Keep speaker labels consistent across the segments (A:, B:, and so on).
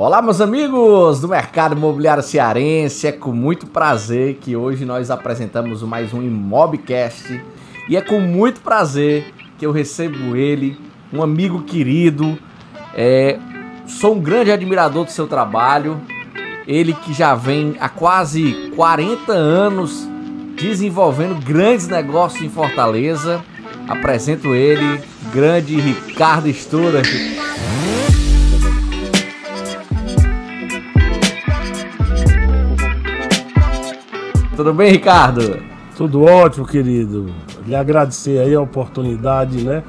A: Olá, meus amigos do mercado imobiliário cearense. É com muito prazer que hoje nós apresentamos mais um Imobcast e é com muito prazer que eu recebo ele, um amigo querido. É, sou um grande admirador do seu trabalho. Ele que já vem há quase 40 anos desenvolvendo grandes negócios em Fortaleza. Apresento ele, grande Ricardo Stuart. Tudo bem, Ricardo?
B: Tudo ótimo, querido. Lhe agradecer aí a oportunidade, né,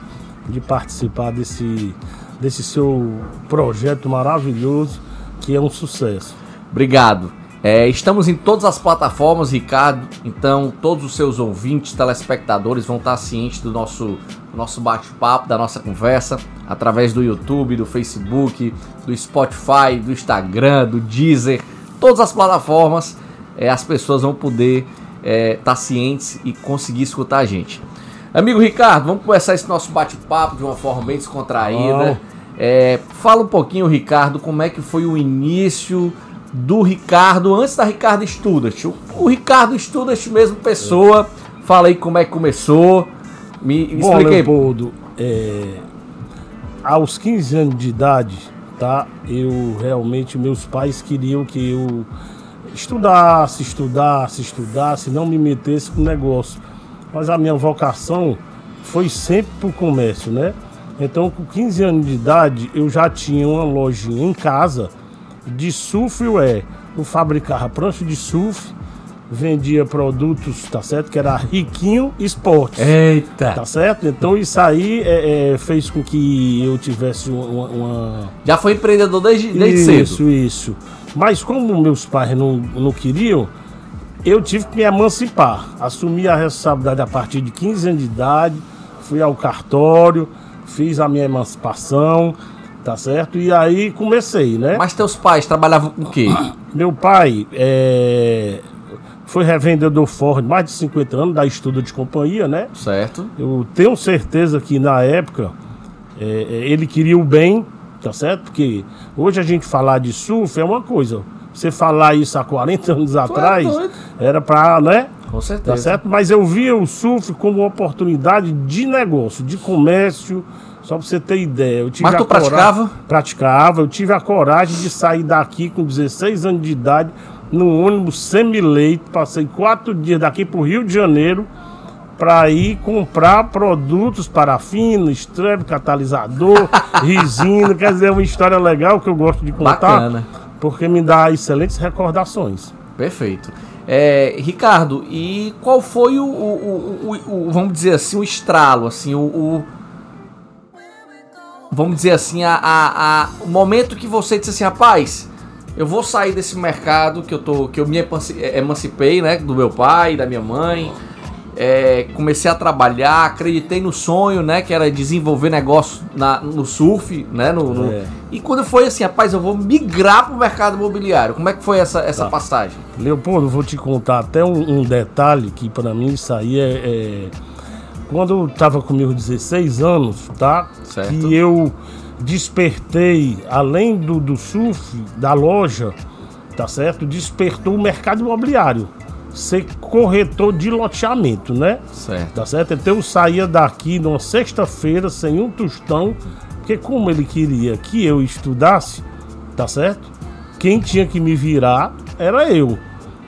B: de participar desse, desse seu projeto maravilhoso, que é um sucesso.
A: Obrigado. É, estamos em todas as plataformas, Ricardo. Então, todos os seus ouvintes, telespectadores vão estar cientes do nosso, nosso bate-papo, da nossa conversa, através do YouTube, do Facebook, do Spotify, do Instagram, do Deezer, todas as plataformas é, as pessoas vão poder estar é, tá cientes e conseguir escutar a gente. Amigo Ricardo, vamos começar esse nosso bate-papo de uma forma bem descontraída. É, fala um pouquinho, Ricardo, como é que foi o início do Ricardo antes da Ricardo Student. O, o Ricardo Student mesmo, pessoa. Fala aí como é que começou. Me, me
B: Bom, explica aí. Leopoldo, é, aos 15 anos de idade, tá? Eu realmente, meus pais queriam que eu estudasse, estudasse, estudasse, não me metesse com negócio. Mas a minha vocação foi sempre pro comércio, né? Então, com 15 anos de idade, eu já tinha uma lojinha em casa de surfware. Eu fabricava prancha de surf, vendia produtos, tá certo? Que era Riquinho Esportes.
A: Eita!
B: Tá certo? Então isso aí é, é, fez com que eu tivesse uma, uma...
A: Já foi empreendedor desde, desde
B: isso, cedo? Isso, isso. Mas como meus pais não, não queriam, eu tive que me emancipar. Assumi a responsabilidade a partir de 15 anos de idade, fui ao cartório, fiz a minha emancipação, tá certo? E aí comecei, né?
A: Mas teus pais trabalhavam com o quê?
B: Meu pai é, foi revendedor Ford mais de 50 anos, da estudo de companhia, né?
A: Certo.
B: Eu tenho certeza que na época é, é ele queria o bem tá certo? Porque hoje a gente falar de surf é uma coisa. Você falar isso há 40 anos é atrás, era para, né?
A: Com certeza. Tá
B: certo? Mas eu via o surf como uma oportunidade de negócio, de comércio, só pra você ter ideia. Eu tive
A: Mas tu praticava?
B: Praticava. Eu tive a coragem de sair daqui com 16 anos de idade, no ônibus semi-leito. Passei quatro dias daqui pro Rio de Janeiro para ir comprar produtos parafina, estrebe, catalisador, resina. Quer dizer, é uma história legal que eu gosto de contar. Bacana. Porque me dá excelentes recordações.
A: Perfeito. É, Ricardo, e qual foi o, o, o, o, vamos dizer assim, o estralo, assim, o, vamos dizer assim, a, a, a, o momento que você disse assim, rapaz, eu vou sair desse mercado que eu tô, que eu me emancipei, né, do meu pai, da minha mãe, é, comecei a trabalhar, acreditei no sonho, né? Que era desenvolver negócio na, no surf, né? No, no... É. E quando foi assim, rapaz, eu vou migrar para o mercado imobiliário. Como é que foi essa, essa tá. passagem?
B: Leopoldo, vou te contar até um, um detalhe que para mim isso aí é, é... Quando eu tava com meus 16 anos, tá? Certo. Que eu despertei, além do, do surf, da loja, tá certo? Despertou o mercado imobiliário ser corretor de loteamento, né?
A: Certo.
B: Tá certo? Então eu saía daqui numa sexta-feira sem um tostão, porque como ele queria que eu estudasse, tá certo? Quem tinha que me virar era eu.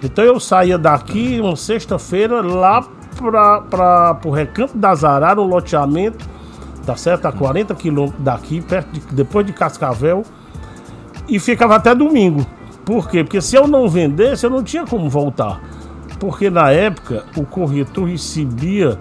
B: Então eu saía daqui uma sexta-feira lá para o Recanto das Araras, um loteamento, tá certo? A 40 quilômetros daqui, perto de, depois de Cascavel, e ficava até domingo. Por quê? Porque se eu não vendesse, eu não tinha como voltar porque na época o corretor recebia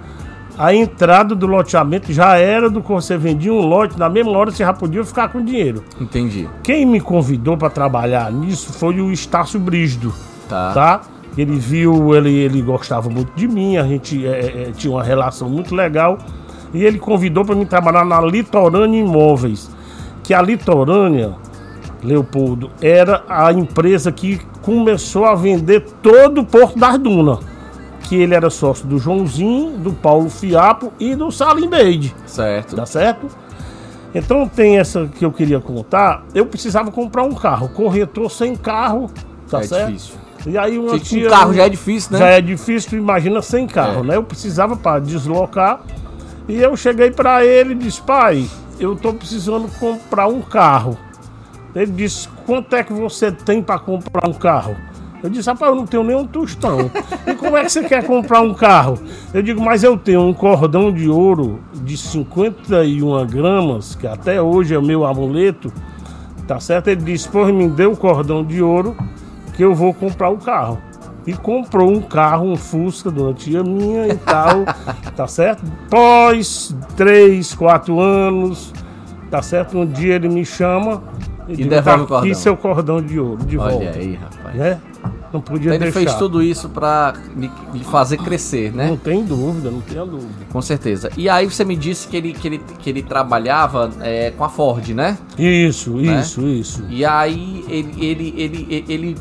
B: a entrada do loteamento já era do que você vendia um lote, na mesma hora você já podia ficar com dinheiro.
A: Entendi.
B: Quem me convidou para trabalhar nisso foi o Estácio Brígido,
A: tá?
B: tá? Ele viu, ele, ele gostava muito de mim, a gente é, é, é tinha uma relação muito legal e ele convidou para mim trabalhar na Litorânea Imóveis, que a Litorânea, Leopoldo, era a empresa que começou a vender todo o Porto das Dunas. Que ele era sócio do Joãozinho, do Paulo Fiapo e do Salim Beide.
A: Certo.
B: Tá certo? Então tem essa que eu queria contar. Eu precisava comprar um carro. Corretor sem carro, tá
A: é
B: certo?
A: difícil.
B: E aí uma
A: Se
B: tia,
A: com carro já é difícil, né?
B: já é difícil, imagina sem carro,
A: É.
B: né? Eu precisava para deslocar. E eu cheguei para ele e disse: "Pai, eu tô precisando comprar um carro". Ele disse: "Quanto é que você tem para comprar um carro?" Eu disse, rapaz, eu não tenho nem um tostão. E como é que você quer comprar um carro? Eu digo, mas eu tenho um cordão de ouro de 51 gramas, que até hoje é o meu amuleto, tá certo? Ele disse, pois me dê o cordão de ouro que eu vou comprar o carro. E comprou um carro, um Fusca de uma tia minha e tal, tá certo? Pós três, quatro anos, tá certo? Um dia ele me chama e, digo,
A: devolve
B: tá
A: o cordão."
B: aqui seu cordão de ouro, de
A: Olha
B: volta.
A: aí, rapaz.
B: Né? Não podia
A: Então ele
B: deixar.
A: fez tudo isso pra lhe lhe fazer crescer, né?
B: Não tem dúvida, não tenha dúvida.
A: Com certeza. E aí você me disse que ele, que ele, que ele trabalhava é, com a Ford, né?
B: Isso,
A: Né?
B: isso, isso.
A: E aí ele, ele, ele, ele,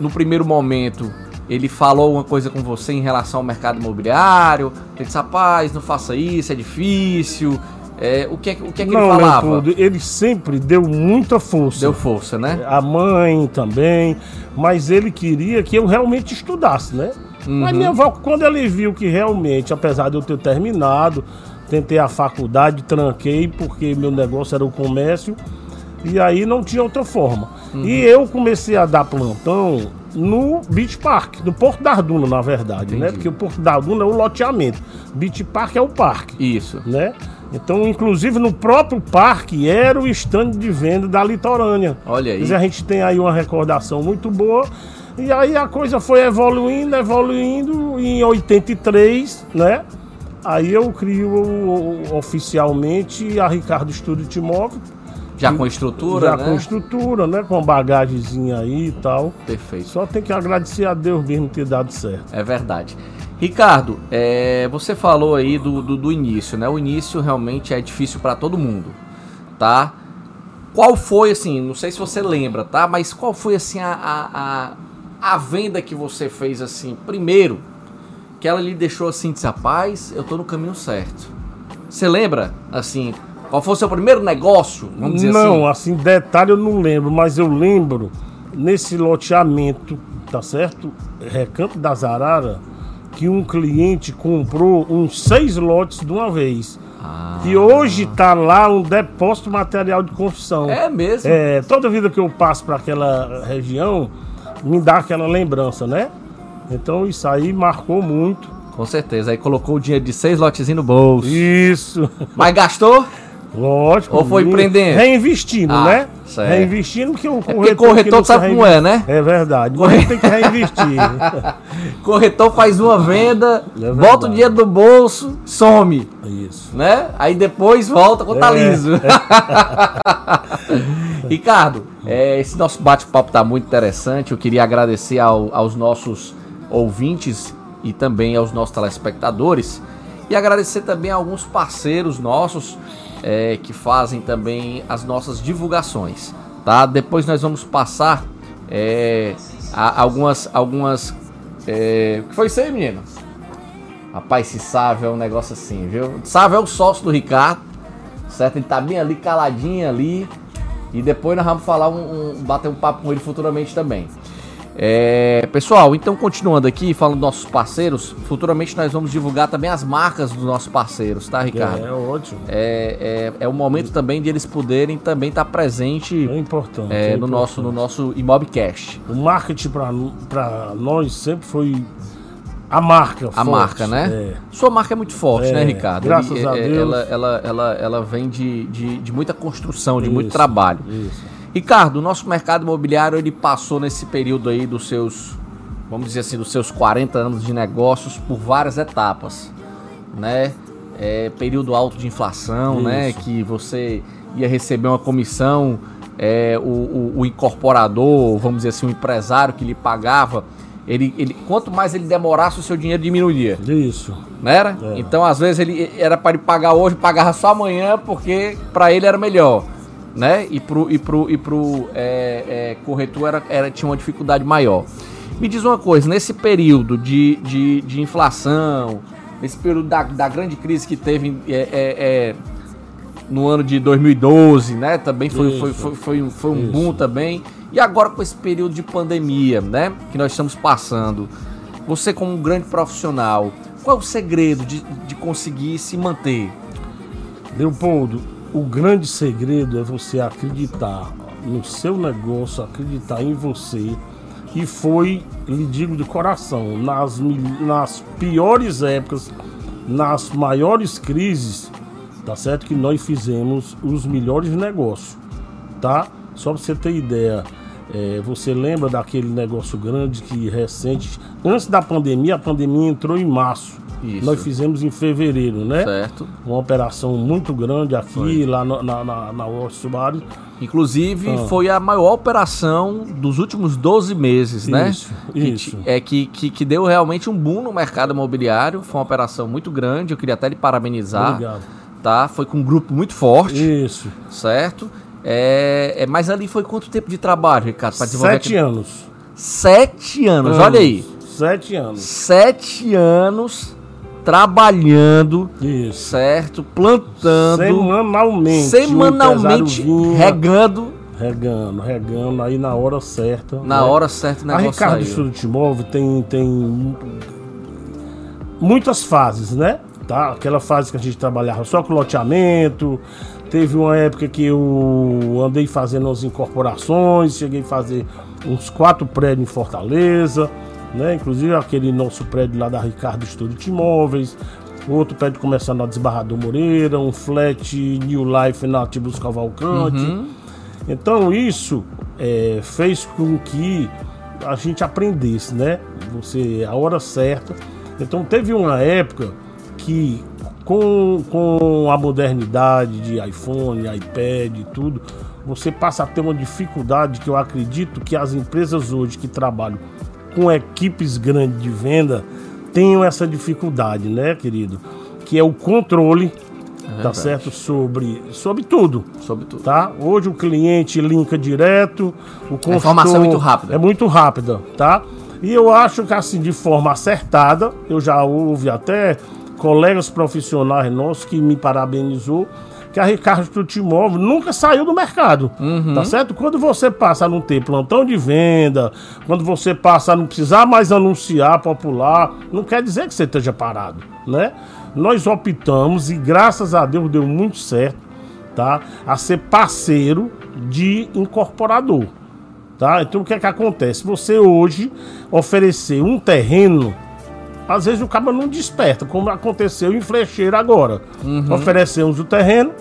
A: no primeiro momento, ele falou alguma coisa com você em relação ao mercado imobiliário. Ele disse, rapaz, não faça isso, é difícil. É, o que, é que- o que, é que
B: não,
A: ele falava?
B: Leopoldo, ele sempre deu muita força.
A: Deu força, né?
B: A mãe também, mas ele queria que eu realmente estudasse, né?
A: Uhum.
B: Mas minha avó, quando ele viu que realmente, apesar de eu ter terminado, tentei a faculdade, tranquei, porque meu negócio era o comércio, e aí não tinha outra forma.
A: Uhum.
B: E eu comecei a dar plantão no Beach Park, no Porto da Arduna, na verdade, né?
A: Entendi.
B: Porque o Porto da Arduna é o loteamento. Beach Park é o parque
A: Isso.
B: né? Então, inclusive no próprio parque era o stand de venda da litorânea.
A: Olha aí.
B: Dizer, a gente tem aí uma recordação muito boa. E aí a coisa foi evoluindo, evoluindo. E em 83, né? Aí eu crio oficialmente a Ricardo Estúdio Timóvel.
A: Já com estrutura,
B: já
A: né?
B: com estrutura, né? Com bagagemzinha aí e tal.
A: Perfeito.
B: Só tem que agradecer a Deus mesmo ter dado certo.
A: É verdade. Ricardo, é, você falou aí do, do, do início, né? O início realmente é difícil para todo mundo, tá? Qual foi, assim, não sei se você lembra, tá? Mas qual foi, assim, a, a, a, a venda que você fez, assim, primeiro, que ela lhe deixou, assim, disse, rapaz, eu tô no caminho certo. Você lembra, assim, qual foi o seu primeiro negócio, vamos dizer
B: não,
A: assim?
B: assim, detalhe eu não lembro, mas eu lembro nesse loteamento, tá certo? Recanto das Araras, que um cliente comprou uns seis lotes de uma vez.
A: Ah,
B: E hoje tá lá um depósito de material de construção.
A: é mesmo?
B: É, toda vida que eu passo para aquela região, me dá aquela lembrança, né? Então isso aí marcou muito.
A: Com certeza, aí colocou o dinheiro de seis lotezinhos no bolso.
B: Isso.
A: Mas gastou?
B: Lógico.
A: Ou foi empreendendo?
B: Reinvestindo,
A: Ah,
B: né?
A: certo.
B: Reinvestindo, porque o corretor.
A: porque corretor sabe como é, né?
B: É verdade. Gente tem que reinvestir.
A: Corretor faz uma venda,
B: É
A: bota o dinheiro no bolso, some,
B: Isso.
A: né? Aí depois volta com tá
B: É.
A: liso. Ricardo, é, esse nosso bate-papo tá muito interessante. Eu queria agradecer ao- aos nossos ouvintes e também aos nossos telespectadores. E agradecer também a alguns parceiros nossos é, que fazem também as nossas divulgações. Tá? Depois nós vamos passar é, algumas. algumas é, O que foi isso aí, menino? Rapaz, esse Sávio é um negócio assim, viu? Sávio é o sócio do Ricardo, certo? Ele tá bem ali, caladinho ali. E depois nós vamos falar um, um- bater um papo com ele futuramente também. É, pessoal, então continuando aqui, falando dos nossos parceiros, futuramente nós vamos divulgar também as marcas dos nossos parceiros, tá, Ricardo?
B: É, ótimo.
A: É, é, é o momento também de eles poderem também estar presente
B: É importante.
A: é,
B: é
A: no,
B: importante.
A: nosso, no nosso Imobcast.
B: O marketing para nós sempre foi a marca.
A: A marca, né?
B: É.
A: Sua marca é muito forte,
B: É,
A: né, Ricardo?
B: graças a
A: é,
B: Deus.
A: Ela, ela, ela, ela vem de, de, de muita construção, de muito
B: Isso,
A: trabalho.
B: Isso.
A: Ricardo, o nosso mercado imobiliário ele passou nesse período aí dos seus, vamos dizer assim, dos seus 40 anos de negócios por várias etapas, né? É, período alto de inflação, né?
B: Isso.
A: Que você ia receber uma comissão, é, o, o, o incorporador, vamos dizer assim, o empresário que lhe pagava, ele, ele, quanto mais ele demorasse, o seu dinheiro diminuía.
B: Isso.
A: Não era?
B: É.
A: Então, às vezes, ele era para ele pagar hoje, pagava só amanhã, porque para ele era melhor. Né? E pro, e pro, e pro é, é, corretor era, era, tinha uma dificuldade maior. Me diz uma coisa, nesse período de, de, de inflação, nesse período da, da grande crise que teve é, é, é, no ano de 2012, né? Também foi, foi, foi, foi, foi um Isso. boom também. E agora com esse período de pandemia, né? Que nós estamos passando. Você como um grande profissional, qual é o segredo de, de conseguir se manter?
B: Leopoldo, o grande segredo é você acreditar no seu negócio, acreditar em você. E foi, lhe digo de coração, nas, nas piores épocas, nas maiores crises, tá certo? Que nós fizemos os melhores negócios, tá? Só pra você ter ideia, é, você lembra daquele negócio grande que recente, antes da pandemia, a pandemia entrou em março. Isso. Nós fizemos em fevereiro, né?
A: Certo.
B: Uma operação muito grande aqui, Foi. lá no, na, na, na Subaru.
A: Inclusive, ah. foi a maior operação dos últimos 12 meses, né?
B: Isso, isso.
A: é, que, que, que, deu realmente um boom no mercado imobiliário. Foi uma operação muito grande. Eu queria até lhe parabenizar.
B: Obrigado.
A: Tá? Foi com um grupo muito forte.
B: Isso.
A: Certo? É, é, mas ali foi quanto tempo de trabalho, Ricardo?
B: Para desenvolver Sete anos.
A: Sete anos, anos, olha aí.
B: Sete anos.
A: Sete anos trabalhando,
B: Isso.
A: certo? Plantando.
B: Semanalmente.
A: Semanalmente regando.
B: Regando, regando, aí na hora certa.
A: Na né? hora certa o
B: negócio A Ricardo Estudo Móvel tem, tem muitas fases, né? Tá? Aquela fase que a gente trabalhava só com loteamento. Teve uma época que eu andei fazendo as incorporações, cheguei a fazer uns quatro prédios em Fortaleza né? Inclusive aquele nosso prédio lá da Ricardo Estúdio de Imóveis, outro prédio começando na Desbarrador Moreira, um flat New Life na Tibus Cavalcante. Uhum. Então isso é, fez com que a gente aprendesse, né? Você a hora certa. Então teve uma época que com, com a modernidade de iPhone, iPad e tudo, você passa a ter uma dificuldade que eu acredito que as empresas hoje que trabalham com equipes grandes de venda tenham essa dificuldade, né, querido? Que é o controle, é tá certo? Sobre, sobre tudo.
A: Sobre tudo.
B: Tá? Hoje o cliente linka direto, o
A: consultor... A informação é muito rápida.
B: É muito rápida, tá? E eu acho que assim, de forma acertada, eu já ouvi até colegas profissionais nossos que me parabenizou que a Ricardo Tutimóvel nunca saiu do mercado. Uhum. Tá certo? Quando você passa a não ter plantão de venda, quando você passa a não precisar mais anunciar popular, não quer dizer que você esteja parado, né? Nós optamos e graças a Deus deu muito certo, tá? A ser parceiro de incorporador. Tá? Então o que é que acontece? Você hoje oferecer um terreno às vezes o cara não desperta, como aconteceu em Flecheira agora. Uhum. Oferecemos o terreno,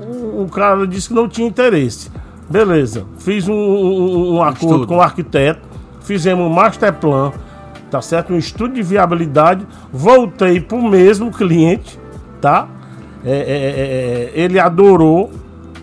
B: o, o, cara disse que não tinha interesse. Beleza, fiz um, um, um acordo Estudo. com o arquiteto, fizemos um master plan, tá certo? Um estudo de viabilidade, voltei pro mesmo cliente, tá? É, é, é, é ele adorou,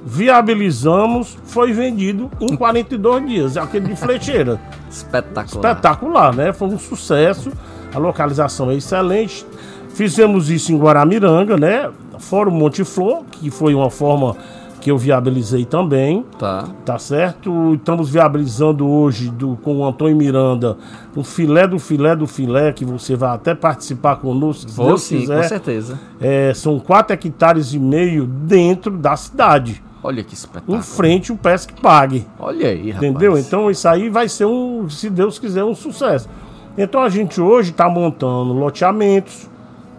B: viabilizamos, foi vendido em 42 dias, aquele de flecheira.
A: Espetacular.
B: Espetacular, né? Foi um sucesso. A localização é excelente. Fizemos isso em Guaramiranga, né? Fora o Monte Flor, que foi uma forma que eu viabilizei também.
A: Tá.
B: Tá certo? Estamos viabilizando hoje do, com o Antônio Miranda um filé do filé do filé, que você vai até participar conosco,
A: se Vou Deus sim, quiser. com certeza.
B: É, são 4 hectares e meio dentro da cidade.
A: Olha que espetáculo.
B: Em frente o Pesque Pague.
A: Olha aí,
B: rapaz. Entendeu? Então isso aí vai ser um, se Deus quiser, um sucesso. Então a gente hoje está montando loteamentos,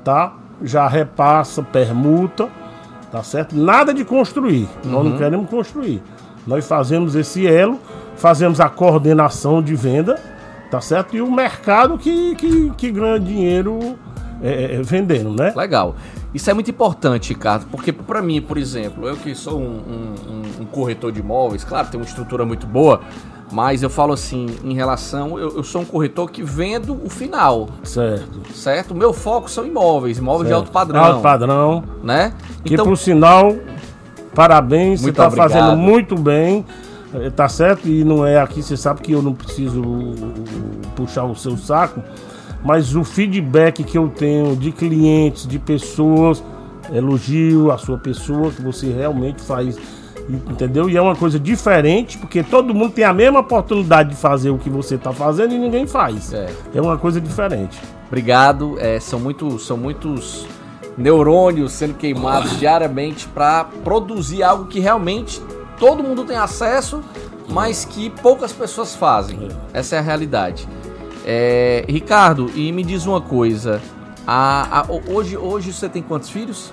B: tá? Já repassa, permuta, tá certo? Nada de construir. Uhum. Nós não uhum. queremos construir. Nós fazemos esse elo, fazemos a coordenação de venda, tá certo? E o mercado que, que, que ganha dinheiro é, é, vendendo, né?
A: Legal. Isso é muito importante, Ricardo, porque para mim, por exemplo, eu que sou um, um, um corretor de imóveis, claro, tem uma estrutura muito boa, mas eu falo assim, em relação. Eu, eu, sou um corretor que vendo o final.
B: Certo.
A: Certo? O meu foco são imóveis, imóveis certo. de alto padrão.
B: Alto padrão.
A: Né?
B: Que então, por sinal, parabéns, você está fazendo muito bem. Eh, tá certo? E não é aqui, você sabe que eu não preciso puxar o seu saco. Mas o feedback que eu tenho de clientes, de pessoas, elogio a sua pessoa, que você realmente faz Entendeu? E é uma coisa diferente, porque todo mundo tem a mesma oportunidade de fazer o que você está fazendo e ninguém faz. É, é uma coisa diferente.
A: Obrigado. É, são, muito, são muitos neurônios sendo queimados diariamente para produzir algo que realmente todo mundo tem acesso, mas que poucas pessoas fazem. Essa é a realidade. É, Ricardo, e me diz uma coisa. A, a, hoje, hoje você tem quantos filhos?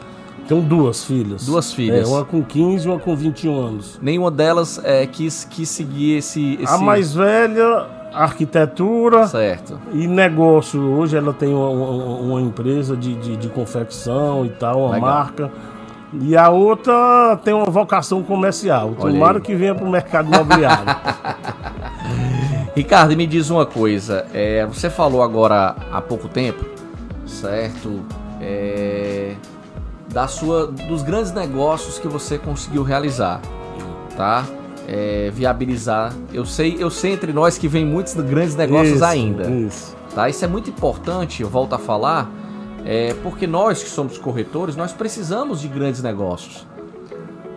B: Tenho duas filhas.
A: Duas filhas.
B: É, uma com 15 e uma com 21 anos.
A: Nenhuma delas é, quis, quis seguir esse, esse.
B: A mais velha, arquitetura
A: Certo.
B: e negócio. Hoje ela tem uma, uma- uma empresa de, de, de confecção e tal, uma
A: Legal.
B: marca. E a outra tem uma vocação comercial. Tomara que venha para o mercado imobiliário.
A: Ricardo, me diz uma coisa. é, você falou agora há pouco tempo, certo? É, da sua, dos grandes negócios que você conseguiu realizar, tá? É, viabilizar. Eu sei, eu sei entre nós que vem muitos grandes negócios
B: Isso,
A: ainda.
B: Isso.
A: Tá? Isso é muito importante, eu volto a falar, é, porque nós que somos corretores, nós precisamos de grandes negócios.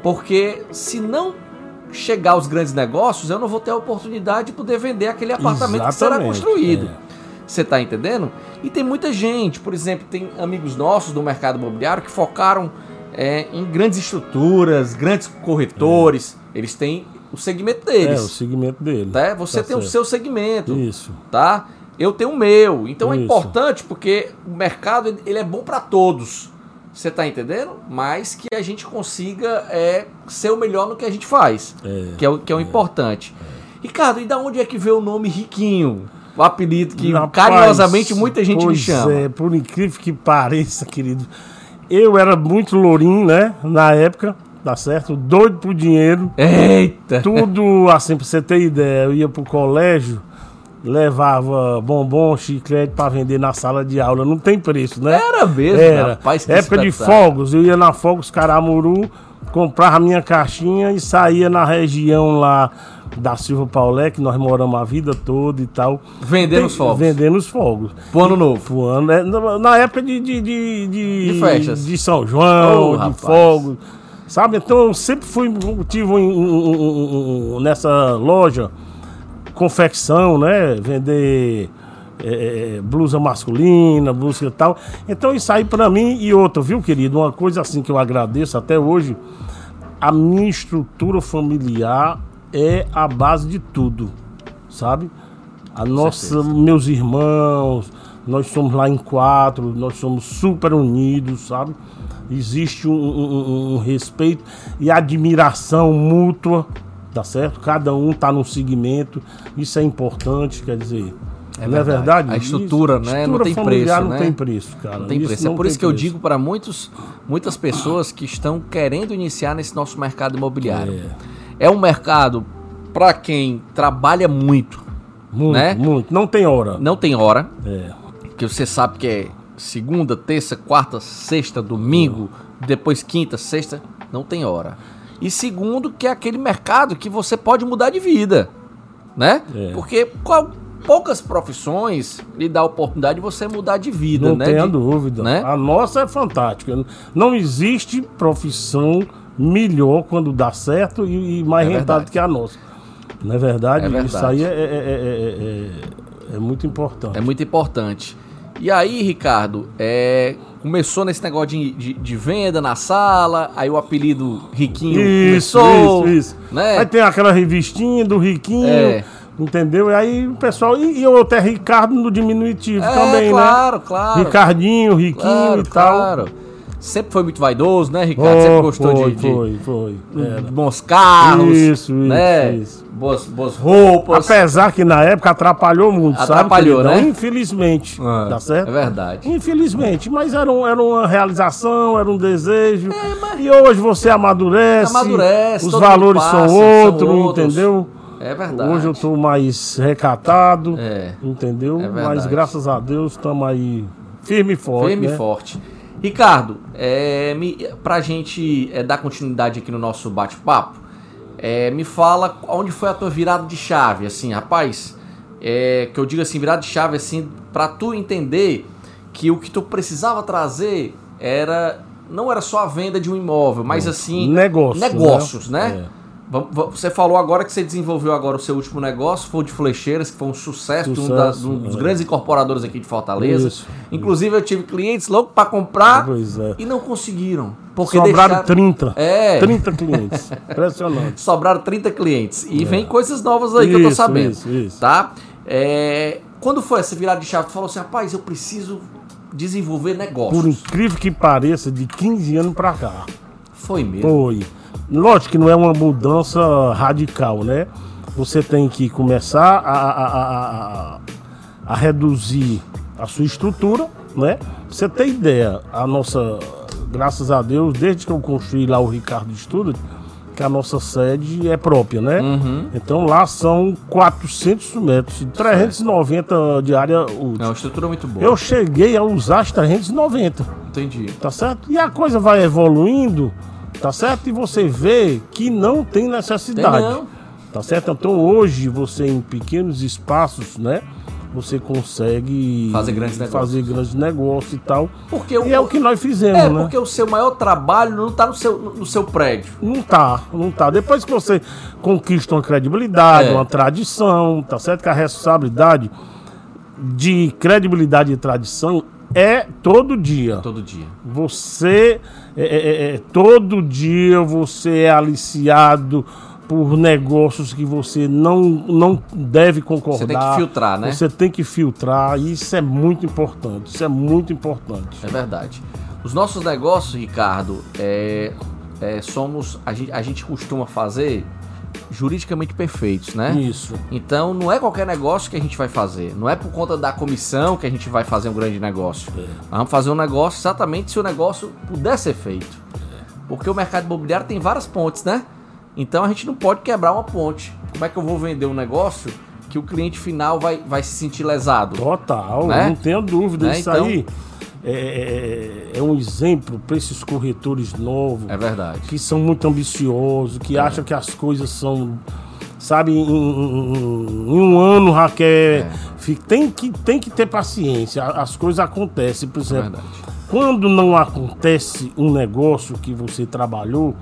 A: Porque se não chegar aos grandes negócios, eu não vou ter a oportunidade de poder vender aquele apartamento que será
B: Exatamente,
A: construído.
B: é.
A: Você tá entendendo? E tem muita gente, por exemplo, tem amigos nossos do mercado imobiliário que focaram é, em grandes estruturas, grandes corretores. Eles têm o segmento
B: É, o
A: deles.
B: segmento dele.
A: tá? Você
B: Tá
A: tem o
B: certo.
A: seu segmento
B: Isso.
A: tá? Eu tenho o meu. Então é
B: Isso.
A: importante porque o mercado ele- é bom para todos. Você tá entendendo? Mas que a gente consiga é, ser o melhor no que a gente faz,
B: É.
A: que é o, que é o importante. Ricardo, e da onde é que veio o nome Riquinho? O apelido que
B: Rapaz,
A: carinhosamente muita gente me
B: pois
A: chama.
B: É, por incrível que pareça, querido. Eu era muito lourinho, né? Na época, tá certo? Doido por dinheiro.
A: Eita!
B: Tudo assim, pra você ter ideia, eu ia pro colégio, levava bombom, chiclete pra vender na sala de aula. Não tem preço, né?
A: Era mesmo,
B: Era.
A: rapaz.
B: Época de fogos, eu ia na Fogos Caramuru, comprava minha caixinha e saía na região lá da Silva Paulé, que nós moramos a vida toda e tal.
A: Vendendo
B: Tem-
A: os fogos.
B: Vendendo os fogos.
A: Pro ano novo.
B: Pro ano, né? na, época de, de, de, de,
A: De festas.
B: de São João,
A: Oh,
B: de
A: rapaz.
B: fogos. Sabe? Então eu sempre fui, tive um- um- um- nessa loja confecção, né? Vender é, blusa masculina, blusa e tal. Então isso aí pra mim e outra, viu, querido? Uma coisa assim que eu agradeço até hoje, a minha estrutura familiar é a base de tudo, sabe? A nossa, meus irmãos, nós somos lá em quatro, nós somos super unidos, sabe? Existe um, um- um- respeito e admiração mútua, tá certo? Cada um tá num segmento, isso é importante, quer dizer.
A: É
B: não é
A: verdade.
B: verdade?
A: A estrutura,
B: Isso-
A: né? Não tem
B: familiar
A: preço,
B: não
A: né?
B: tem preço, cara.
A: Não tem
B: Isso
A: preço. É
B: não
A: por
B: tem
A: isso que eu
B: preço.
A: digo para muitos, muitas pessoas que estão querendo iniciar nesse nosso mercado imobiliário. É, um mercado para quem trabalha muito,
B: Muito,
A: né?
B: muito. Não tem hora.
A: não tem hora,
B: É.
A: que você sabe que é segunda, terça, quarta, sexta, domingo, depois quinta, sexta, não tem hora. E segundo, que é aquele mercado que você pode mudar de vida, né?
B: É.
A: Porque qual- poucas profissões lhe dá a oportunidade de você mudar de vida,
B: Não
A: né?
B: tenha
A: De-
B: dúvida.
A: né?
B: A nossa é fantástica. Não existe profissão melhor quando dá certo e, e mais
A: É
B: rentável que a nossa. Não é verdade?
A: É verdade.
B: Isso aí é, é- é- é- é- muito importante.
A: É muito importante. E aí, Ricardo, é, começou nesse negócio de, de- de venda na sala, aí o apelido Riquinho
B: Isso,
A: começou,
B: isso, isso.
A: né?
B: Aí tem aquela revistinha do Riquinho, entendeu? E aí o pessoal. E, e outro é Ricardo no diminutivo
A: É,
B: também,
A: claro,
B: né?
A: claro.
B: Ricardinho, Riquinho
A: claro,
B: e tal.
A: claro. Sempre foi muito vaidoso, né, Ricardo? Sempre
B: Oh,
A: gostou
B: foi,
A: de, de-
B: foi, foi.
A: De bons carros,
B: Isso, isso,
A: né?
B: isso.
A: Boas, boas roupas.
B: Apesar que na época atrapalhou muito,
A: Atrapalhou,
B: sabe? queridão?
A: né?
B: Infelizmente,
A: Ah,
B: tá certo?
A: É verdade.
B: Infelizmente, mas era, um- era uma realização, era um desejo. E hoje você amadurece,
A: É, Amadurece,
B: os valores
A: mundo
B: são
A: passa, são outros,
B: entendeu?
A: É verdade.
B: Hoje eu tô mais recatado,
A: É.
B: entendeu?
A: É
B: mas graças a Deus estamos aí firme e forte.
A: Firme
B: né?
A: e forte. Ricardo, é, me, pra gente é, dar continuidade aqui no nosso bate-papo, é, me fala onde foi a tua virada de chave, assim, rapaz. É, que eu digo assim, virada de chave, assim, pra tu entender que o que tu precisava trazer era. Não era só a venda de um imóvel, mas assim.
B: Negócio,
A: Negócios,
B: né?
A: né? Você falou agora que você desenvolveu agora o seu último negócio, foi o de flecheiras, que foi um sucesso, de um, da-
B: Sucesso,
A: de um dos
B: é.
A: grandes incorporadores aqui de Fortaleza.
B: Isso,
A: Inclusive eu tive clientes loucos para comprar
B: é.
A: e não conseguiram. Porque
B: Sobraram
A: deixaram...
B: 30.
A: É.
B: 30 clientes. Impressionante.
A: Sobraram 30 clientes. E vem coisas novas aí que eu tô
B: Isso,
A: sabendo.
B: isso, isso.
A: Tá? É, Quando foi essa virada de chave? Tu falou assim, rapaz, eu preciso desenvolver negócios.
B: Por incrível que pareça, de 15 anos pra cá.
A: Foi mesmo.
B: Foi. Lógico que não é uma mudança radical, né? Você tem que começar a, a, a- a- reduzir a sua estrutura, né? Você tem ideia, a nossa, graças a Deus, desde que eu construí lá o Ricardo Studio, que a nossa sede é própria, né?
A: Uhum.
B: Então lá são 400 metros, e 390 de área
A: É
B: útil.
A: uma estrutura muito boa.
B: Eu cheguei a usar as 390
A: Entendi.
B: tá certo? E a coisa vai evoluindo, tá certo? E você vê que não tem necessidade,
A: Tem não.
B: tá certo? Então hoje você em pequenos espaços, né? Você consegue
A: Fazer grandes negócios.
B: fazer grandes negócios e tal.
A: Porque o-
B: e é o que nós fizemos,
A: É,
B: né?
A: porque o seu maior trabalho não tá no seu, no seu prédio.
B: Não tá, não tá. Depois que você conquista uma credibilidade,
A: É.
B: uma tradição, tá certo? Que a responsabilidade de credibilidade e tradição é todo dia.
A: Todo dia.
B: Você é, é, é, todo dia você é aliciado por negócios que você não, não deve concordar.
A: Você tem que filtrar, né?
B: Você tem que filtrar. E isso é muito importante. Isso é muito importante.
A: É verdade. Os nossos negócios, Ricardo, é, é, somos. A gente, a gente costuma fazer juridicamente perfeitos, né?
B: Isso.
A: Então não é qualquer negócio que a gente vai fazer. Não é por conta da comissão que a gente vai fazer um grande negócio.
B: É.
A: Vamos fazer um negócio exatamente se o negócio puder ser feito. Porque o mercado imobiliário tem várias pontes, né? Então a gente não pode quebrar uma ponte. Como é que eu vou vender um negócio que o cliente final vai, vai se sentir lesado?
B: Total,
A: Né?
B: não tenho dúvida.
A: Né?
B: Isso
A: Então-
B: aí é, é- é um exemplo para esses corretores novos.
A: É verdade.
B: que são muito ambiciosos, que acham que as coisas são. Sabe, em, em- em um ano, Raquel, fi- tem, que, tem que ter paciência. As coisas acontecem. Por
A: É
B: exemplo,
A: verdade.
B: quando não acontece um negócio que você trabalhou,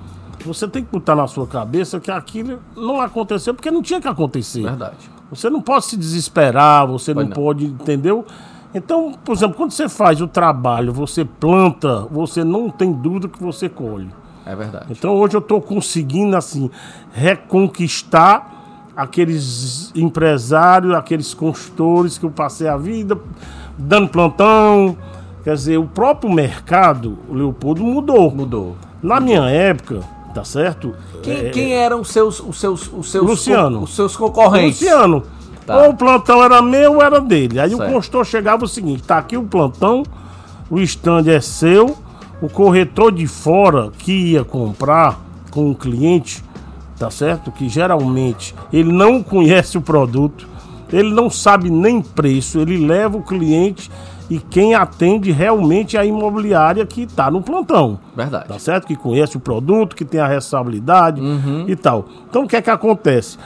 B: você tem que botar na sua cabeça que aquilo não aconteceu porque não tinha que acontecer.
A: Verdade.
B: Você não pode se desesperar, você não,
A: não.
B: pode, entendeu? Então, por exemplo, quando você faz o trabalho, você planta, você não tem dúvida que você colhe.
A: É verdade.
B: Então hoje eu estou conseguindo assim reconquistar aqueles empresários, aqueles consultores que eu passei a vida dando plantão. Quer dizer, o próprio mercado, o Leopoldo, mudou.
A: Mudou.
B: Na minha época, tá certo?
A: Quem,
B: É,
A: quem eram os seus, os seus, os seus,
B: Luciano.
A: os seus concorrentes?
B: Luciano.
A: Tá.
B: Ou o plantão era meu ou era dele. Aí
A: Certo.
B: o consultor chegava o seguinte: tá aqui o plantão, o stand é seu, o corretor de fora que ia comprar com o cliente, tá certo? Que geralmente ele não conhece o produto, ele não sabe nem preço, ele leva o cliente e quem atende realmente é a imobiliária que está no plantão
A: Verdade.
B: tá certo? Que conhece o produto, que tem a responsabilidade e tal. Então o que é que acontece?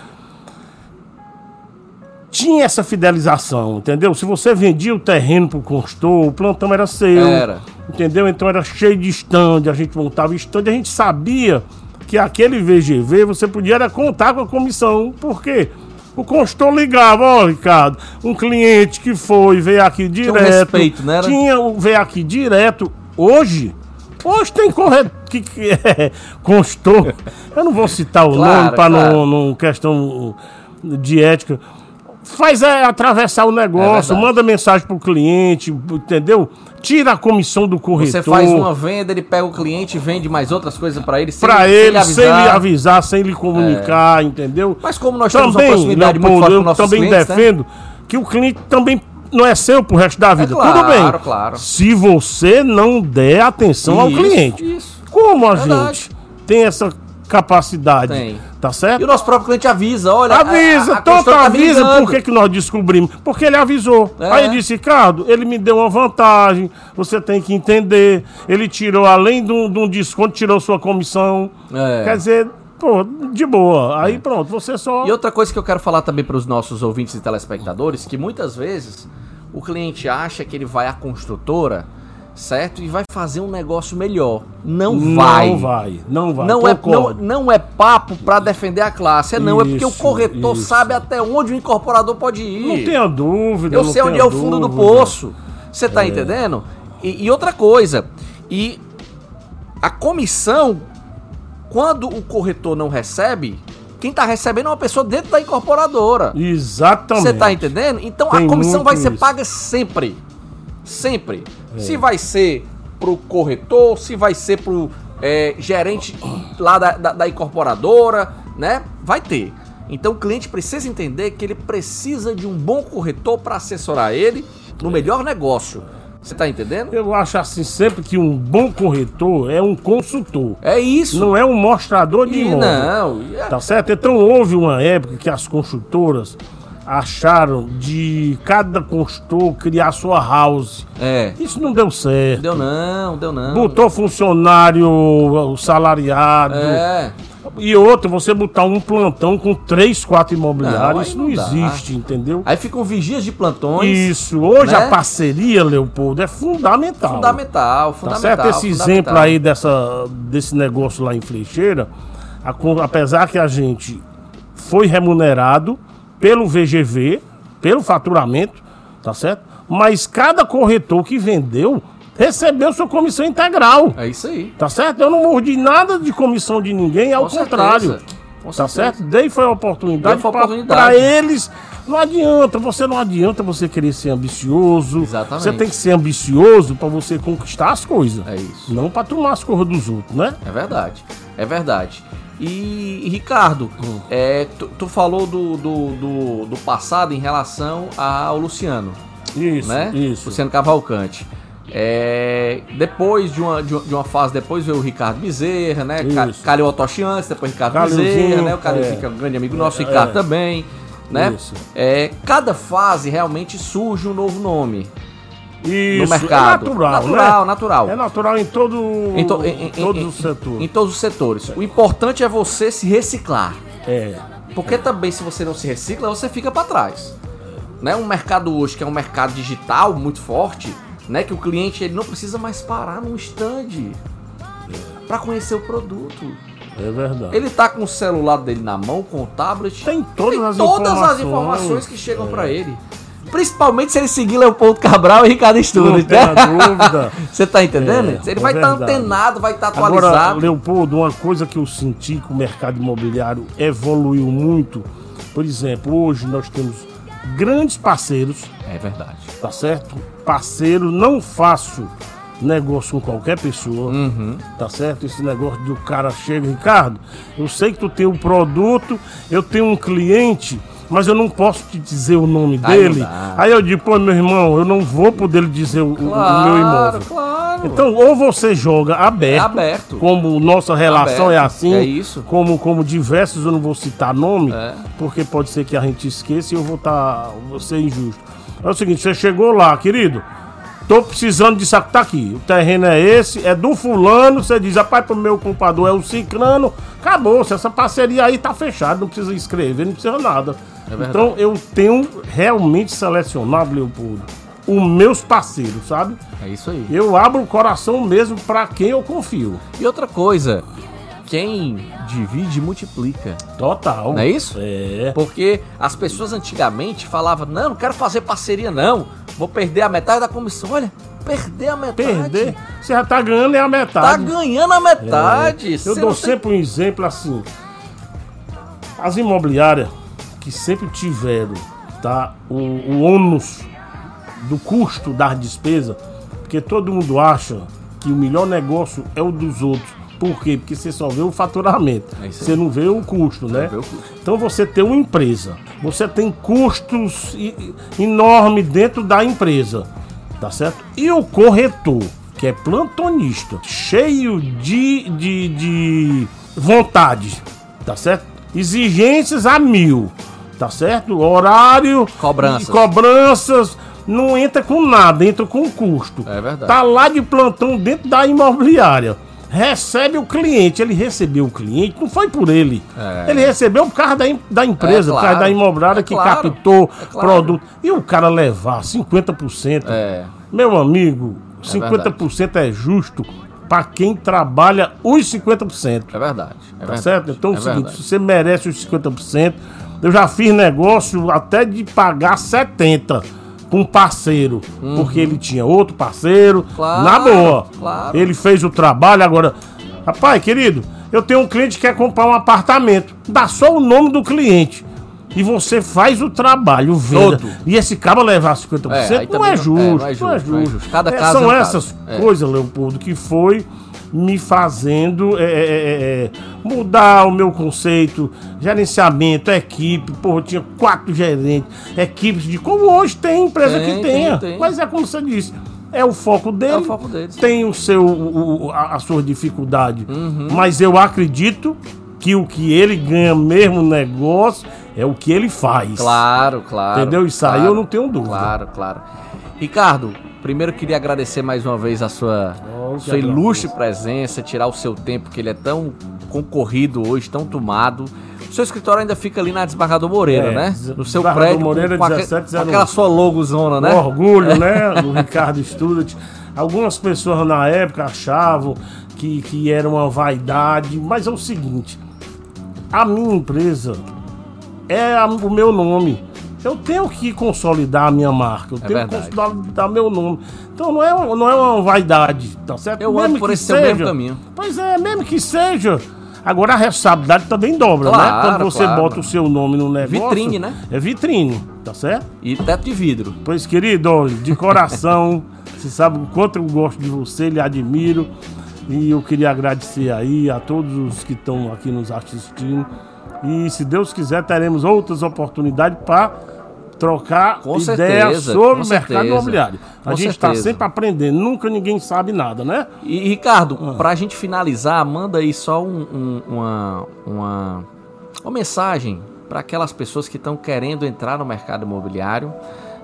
B: Tinha essa fidelização, entendeu? Se você vendia o terreno pro consultor, o plantão era seu.
A: Era.
B: Entendeu? Então era cheio de stand, a gente montava stand, a gente sabia que aquele VGV você podia contar com a comissão. Por quê? O consultor ligava, ó, Ricardo, um cliente que foi, veio aqui direto.
A: um respeito, né?
B: Tinha, veio aqui direto. Hoje, hoje tem corretor que, que é consultor. Eu não vou citar o
A: Claro,
B: nome para
A: claro.
B: não, não questão de ética. Faz é, atravessar o negócio,
A: verdade.
B: manda mensagem pro cliente, entendeu? Tira a comissão do corretor.
A: Você faz uma venda, ele pega o cliente e vende mais outras coisas pra ele sem,
B: Pra
A: sem
B: ele, sem
A: avisar.
B: lhe avisar, sem lhe comunicar, entendeu?
A: Mas como nós temos uma
B: também,
A: proximidade muito
B: Leopoldo,
A: forte com
B: eu
A: nossos
B: também
A: clientes, né?
B: defendo que o cliente também não é seu pro resto da vida.
A: claro,
B: Tudo bem.
A: claro.
B: Se você não der atenção ao
A: Isso,
B: cliente.
A: isso.
B: Como a
A: Verdade.
B: gente tem essa capacidade?
A: Tem.
B: Tá certo?
A: E o nosso próprio cliente avisa, olha.
B: Avisa,
A: a, a
B: tanto
A: tá
B: avisa, por que, que nós descobrimos? Porque ele avisou.
A: É.
B: Aí disse, Ricardo, ele me deu uma vantagem, você tem que entender. Ele tirou, além de um, de desconto, tirou sua comissão.
A: É.
B: Quer dizer, pô, de boa. Aí pronto, você só.
A: E outra coisa que eu quero falar também para os nossos ouvintes e telespectadores, que muitas vezes o cliente acha que ele vai à construtora certo? E vai fazer um negócio melhor. Não,
B: Não
A: vai.
B: vai, não vai.
A: Não é, não, não é papo pra defender a classe, é não, é porque o
B: Isso,
A: corretor
B: isso.
A: sabe até onde o incorporador pode ir.
B: Não tenha dúvida.
A: Eu sei onde é o fundo do
B: dúvida.
A: poço. Você tá entendendo? E, e outra coisa, e a comissão, quando o corretor não recebe, quem tá recebendo é uma pessoa dentro da incorporadora.
B: Exatamente.
A: Você tá entendendo? Então
B: Tem
A: a comissão vai ser
B: isso.
A: paga sempre. Sempre.
B: É.
A: Se vai ser pro corretor, se vai ser pro é, gerente lá da, da, da incorporadora, né? Vai ter. Então o cliente precisa entender que ele precisa de um bom corretor para assessorar ele no melhor negócio. Você tá entendendo?
B: Eu acho assim sempre que um bom corretor é um consultor.
A: É isso.
B: Não é um mostrador de imóvel.
A: não. é-
B: Tá certo? Então houve uma época que as construtoras acharam de cada construtor criar sua house.
A: É.
B: Isso não deu certo.
A: Deu não, deu não.
B: Botou funcionário o salariado.
A: É.
B: E outro, você botar um plantão com três, quatro imobiliários,
A: Não,
B: isso não,
A: não
B: existe, entendeu?
A: Aí ficam vigias de plantões.
B: Isso. Hoje
A: né?
B: a parceria, Leopoldo, é fundamental.
A: Fundamental,
B: Tá
A: fundamental.
B: certo? Esse
A: fundamental.
B: exemplo aí dessa, desse negócio lá em Flecheira, a apesar que a gente foi remunerado pelo VGV, pelo faturamento, tá certo? Mas cada corretor que vendeu recebeu sua comissão integral.
A: É isso aí.
B: Tá certo? Eu não mordi nada de comissão de ninguém, ao
A: Com
B: contrário.
A: certeza. Com
B: Tá
A: certeza.
B: certo? Dei foi a oportunidade
A: Dei foi a
B: pra-
A: oportunidade.
B: pra eles. Não adianta, você não adianta você querer ser ambicioso.
A: Exatamente.
B: Você tem que ser ambicioso pra você conquistar as coisas.
A: É isso.
B: Não pra tomar as coisas dos outros, né?
A: É verdade. É verdade. E, e, Ricardo, é, tu, tu falou do, do, do, do passado em relação ao Luciano,
B: Isso,
A: né?
B: isso.
A: Luciano Cavalcante. É, depois de uma, de uma- fase, depois veio o Ricardo Bezerra, né?
B: Isso.
A: Calil Otoshi antes, depois Ricardo
B: Calilzinho,
A: Bezerra, né? O Calil
B: é.
A: fica um grande amigo nosso, o Ricardo
B: É.
A: também, né?
B: Isso.
A: É, cada fase realmente surge um novo nome
B: Isso,
A: no mercado.
B: É natural,
A: natural,
B: né?
A: natural.
B: É natural em, todo,
A: Em to- em- em-
B: todos os setores.
A: Em todos os setores. O importante é você se reciclar.
B: É.
A: Porque também se você não se recicla, você fica para trás. Né? Um mercado hoje que é um mercado digital muito forte, né? Que o cliente ele não precisa mais parar num stand para conhecer o produto.
B: É verdade.
A: Ele tá com o celular dele na mão, com o tablet,
B: Tem todas as
A: todas as
B: informações.
A: informações que chegam
B: É.
A: para ele. Principalmente se ele seguir Leopoldo Cabral e Ricardo
B: Não
A: Stunes,
B: tenha
A: né?
B: dúvida.
A: Você tá entendendo?
B: É,
A: ele
B: é
A: vai estar
B: verdade.
A: antenado, vai estar
B: Agora,
A: atualizado.
B: Leopoldo, uma coisa que eu senti que o mercado imobiliário evoluiu muito. Por exemplo, hoje nós temos grandes parceiros,
A: É verdade.
B: tá certo? Parceiro, não faço negócio com qualquer pessoa,
A: Uhum.
B: tá certo? Esse negócio do cara chega, Ricardo, eu sei que tu tem um produto, eu tenho um cliente, mas eu não posso te dizer o nome dele. Aí eu digo, pô, meu irmão, eu não vou poder lhe dizer o, o- o meu imóvel.
A: claro.
B: Então, ou você joga aberto,
A: É aberto.
B: como nossa relação
A: Aberto,
B: é assim,
A: é isso.
B: Como, como diversos, eu não vou citar nome,
A: É.
B: porque pode ser que a gente esqueça e eu vou estar, vou ser injusto. É o seguinte, você chegou lá, querido, tô precisando disso aqui, tá aqui, o terreno é esse, é do fulano, você diz, rapaz, pro meu compador é o ciclano, acabou, se essa parceria aí tá fechada, não precisa escrever, não precisa nada.
A: É
B: então, eu tenho realmente selecionado, Leopoldo, os meus parceiros, sabe?
A: É isso aí.
B: Eu abro o coração mesmo pra quem eu confio.
A: E outra coisa, quem divide multiplica.
B: Total.
A: Não é isso?
B: É.
A: Porque as pessoas antigamente falavam: não, não quero fazer parceria, não. Vou perder a metade da comissão. Olha, perder a metade.
B: Perder, você já tá ganhando é a
A: Tá
B: metade.
A: ganhando a metade.
B: Eu
A: Você
B: dou
A: tem-
B: sempre um exemplo assim. As imobiliárias que sempre tiveram tá, o, o ônus do custo das despesas, porque todo mundo acha que o melhor negócio é o dos outros. Por quê? Porque você só vê o faturamento.
A: É
B: você não vê o custo, né?
A: o custo.
B: Então você tem uma empresa, você tem custos enormes dentro da empresa, tá certo? E o corretor, que é plantonista, cheio de, de, de vontade, tá certo? Exigências a mil, tá certo? Horário,
A: Cobranças.
B: cobranças, não entra com nada, entra com custo.
A: É verdade.
B: Tá lá de plantão dentro da imobiliária. Recebe o cliente, ele recebeu o cliente, não foi por ele.
A: É.
B: Ele recebeu por causa da, da empresa,
A: É
B: por causa
A: claro,
B: da imobiliária
A: é
B: que
A: claro,
B: captou
A: é claro.
B: produto. E o cara levar 50%.
A: É.
B: Meu amigo, 50% é justo para quem trabalha os 50%.
A: É verdade. É
B: Tá
A: verdade,
B: certo? Então é
A: é
B: o seguinte,
A: verdade.
B: você merece os 50%, eu já fiz negócio até de pagar 70 com um parceiro, porque ele tinha outro parceiro,
A: Uhum. Claro,
B: na boa.
A: claro.
B: Ele fez o trabalho, agora, rapaz, querido, eu tenho um cliente que quer comprar um apartamento, dá só o nome do cliente. E você faz o trabalho, venda.
A: Todo.
B: E esse cara levar 50%
A: É,
B: não,
A: também
B: é
A: não-
B: justo,
A: é,
B: não
A: não
B: é
A: é
B: justo.
A: justo, não é justo. Cada
B: É,
A: caso é
B: São
A: um
B: essas
A: caso. É.
B: coisas, Leopoldo, que foi me fazendo é, é, é, é, mudar o meu conceito, gerenciamento, equipe, porra, eu tinha quatro gerentes, equipes de como hoje tem empresa
A: Tem,
B: que
A: tem,
B: tenha.
A: tem.
B: Mas é como você disse, é o foco dele.
A: É o foco deles.
B: Tem o seu, o- a, a sua dificuldade.
A: Uhum.
B: Mas eu acredito que o que ele ganha mesmo negócio é o que ele faz.
A: Claro, claro.
B: Entendeu? Isso aí
A: claro,
B: eu não tenho dúvida.
A: Claro, claro. Ricardo, primeiro queria agradecer mais uma vez a sua,
B: Oh,
A: sua ilustre presença, tirar o seu tempo, que ele é tão concorrido hoje, tão tomado. O seu escritório ainda fica ali na Desembargador Moreira,
B: É,
A: né? No seu prédio,
B: Moreira,
A: com, aque-
B: 1701.
A: com aquela sua logozona, né?
B: O orgulho, né? Do Ricardo Student. Algumas pessoas na época achavam que, que era uma vaidade, mas é o seguinte: a minha empresa é a- o meu nome. Eu tenho que consolidar a minha marca, eu tenho
A: verdade.
B: que consolidar meu nome. Então não é, não é uma vaidade, tá certo?
A: Eu ando por esse seu mesmo caminho.
B: Pois é, mesmo que seja. Agora a responsabilidade também dobra, né?
A: Claro,
B: Quando você
A: claro.
B: bota o seu nome no negócio.
A: Vitrine, né?
B: É vitrine, tá certo?
A: E teto de vidro.
B: Pois, querido, olha, de coração, você sabe o quanto eu gosto de você, lhe admiro. E eu queria agradecer aí a todos os que estão aqui nos assistindo. E se Deus quiser, teremos outras oportunidades para trocar
A: Com
B: ideias
A: certeza,
B: sobre o mercado
A: certeza.
B: imobiliário. A gente está sempre aprendendo, nunca ninguém sabe nada, né?
A: E, Ricardo,
B: Ah.
A: pra gente finalizar, manda aí só um- um- uma, uma, uma mensagem para aquelas pessoas que estão querendo entrar no mercado imobiliário,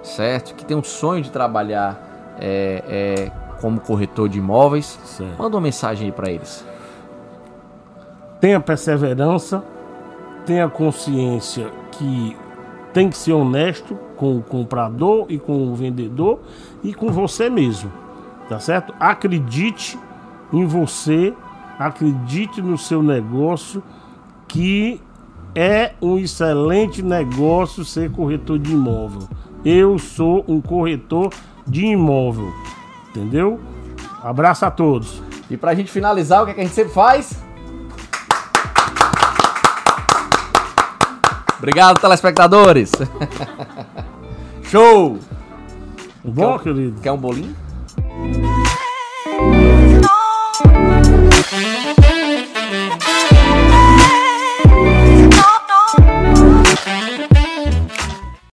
A: certo? Que tem um sonho de trabalhar é, é, como corretor de imóveis.
B: Certo.
A: Manda uma mensagem aí para eles.
B: tenha perseverança, tenha consciência que tem que ser honesto com o comprador e com o vendedor e com você mesmo, tá certo? Acredite em você, acredite no seu negócio, que é um excelente negócio ser corretor de imóvel. Eu sou um corretor de imóvel, entendeu? Abraço a todos.
A: E pra gente finalizar, o que, é que a gente sempre faz? Obrigado, telespectadores. Show!
B: Bom, quer, querido.
A: Quer um bolinho? Oh.